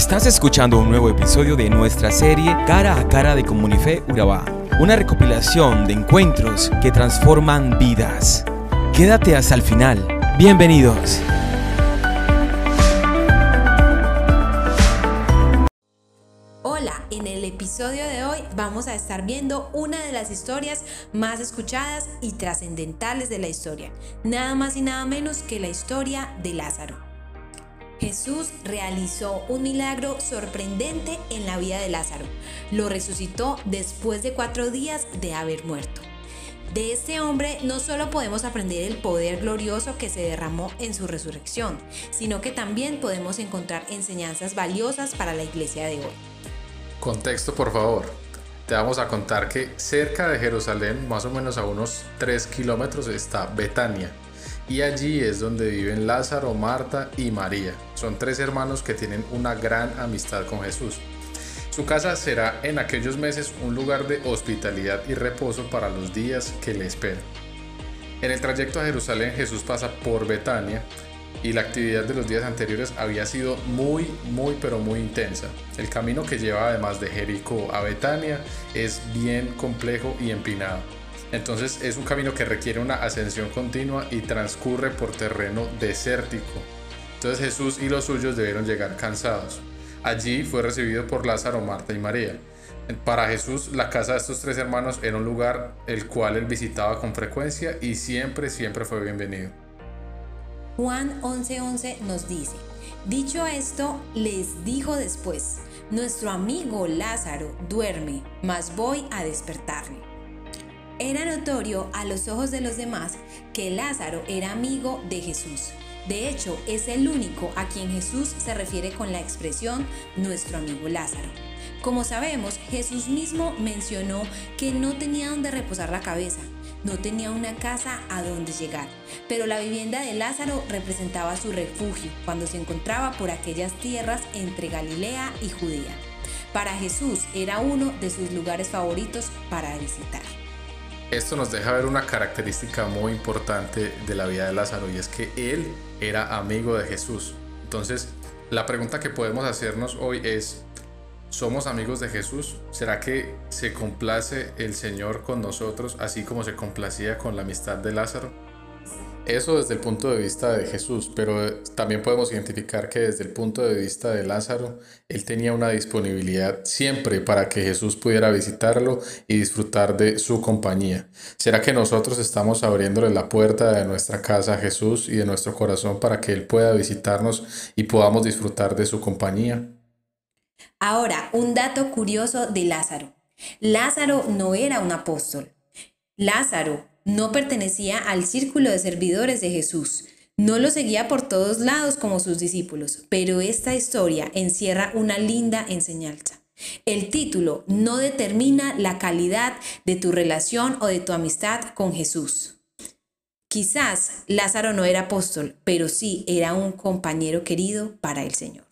Estás escuchando un nuevo episodio de nuestra serie Cara a Cara de Comunife Urabá, una recopilación de encuentros que transforman vidas. Quédate hasta el final. Bienvenidos. Hola, en el episodio de hoy vamos a estar viendo una de las historias más escuchadas y trascendentales de la historia, nada más y nada menos que la historia de Lázaro. Jesús realizó un milagro sorprendente en la vida de Lázaro. Lo resucitó después de cuatro días de haber muerto. De este hombre no solo podemos aprender el poder glorioso que se derramó en su resurrección, sino que también podemos encontrar enseñanzas valiosas para la iglesia de hoy. Contexto, por favor. Te vamos a contar que cerca de Jerusalén, más o menos a unos 3 kilómetros, está Betania. Y allí es donde viven Lázaro, Marta y María. Son tres hermanos que tienen una gran amistad con Jesús. Su casa será en aquellos meses un lugar de hospitalidad y reposo para los días que le esperan. En el trayecto a Jerusalén Jesús pasa por Betania y la actividad de los días anteriores había sido muy, muy, pero muy intensa. El camino que lleva además de Jericó a Betania es bien complejo y empinado. Entonces es un camino que requiere una ascensión continua y transcurre por terreno desértico. Entonces Jesús y los suyos debieron llegar cansados. Allí fue recibido por Lázaro, Marta y María. Para Jesús, la casa de estos tres hermanos era un lugar el cual él visitaba con frecuencia y siempre, siempre fue bienvenido. Juan 11:11 nos dice, dicho esto, les dijo después, nuestro amigo Lázaro duerme, mas voy a despertarle. Era notorio a los ojos de los demás que Lázaro era amigo de Jesús. De hecho, es el único a quien Jesús se refiere con la expresión nuestro amigo Lázaro. Como sabemos, Jesús mismo mencionó que no tenía donde reposar la cabeza, no tenía una casa a donde llegar, pero la vivienda de Lázaro representaba su refugio cuando se encontraba por aquellas tierras entre Galilea y Judea. Para Jesús era uno de sus lugares favoritos para visitar. Esto nos deja ver una característica muy importante de la vida de Lázaro y es que él era amigo de Jesús. Entonces, la pregunta que podemos hacernos hoy es, ¿somos amigos de Jesús? ¿Será que se complace el Señor con nosotros así como se complacía con la amistad de Lázaro? Eso desde el punto de vista de Jesús, pero también podemos identificar que desde el punto de vista de Lázaro, él tenía una disponibilidad siempre para que Jesús pudiera visitarlo y disfrutar de su compañía. ¿Será que nosotros estamos abriéndole la puerta de nuestra casa a Jesús y de nuestro corazón para que Él pueda visitarnos y podamos disfrutar de su compañía? Ahora, un dato curioso de Lázaro. Lázaro no era un apóstol. Lázaro no pertenecía al círculo de servidores de Jesús. No lo seguía por todos lados como sus discípulos, pero esta historia encierra una linda enseñanza. El título no determina la calidad de tu relación o de tu amistad con Jesús. Quizás Lázaro no era apóstol, pero sí era un compañero querido para el Señor.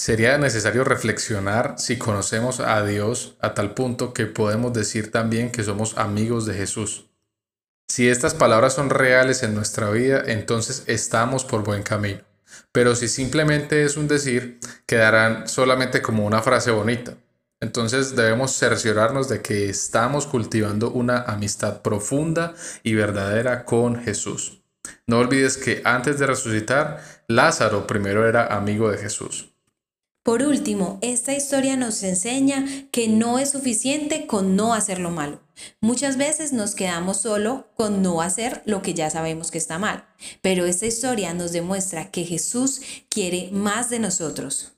Sería necesario reflexionar si conocemos a Dios a tal punto que podemos decir también que somos amigos de Jesús. Si estas palabras son reales en nuestra vida, entonces estamos por buen camino. Pero si simplemente es un decir, quedarán solamente como una frase bonita. Entonces debemos cerciorarnos de que estamos cultivando una amistad profunda y verdadera con Jesús. No olvides que antes de resucitar, Lázaro primero era amigo de Jesús. Por último, esta historia nos enseña que no es suficiente con no hacer lo malo. Muchas veces nos quedamos solo con no hacer lo que ya sabemos que está mal, pero esta historia nos demuestra que Jesús quiere más de nosotros.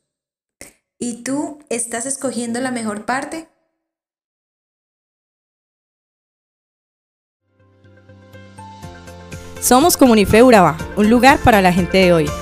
¿Y tú estás escogiendo la mejor parte? Somos Comunife Urabá, un lugar para la gente de hoy.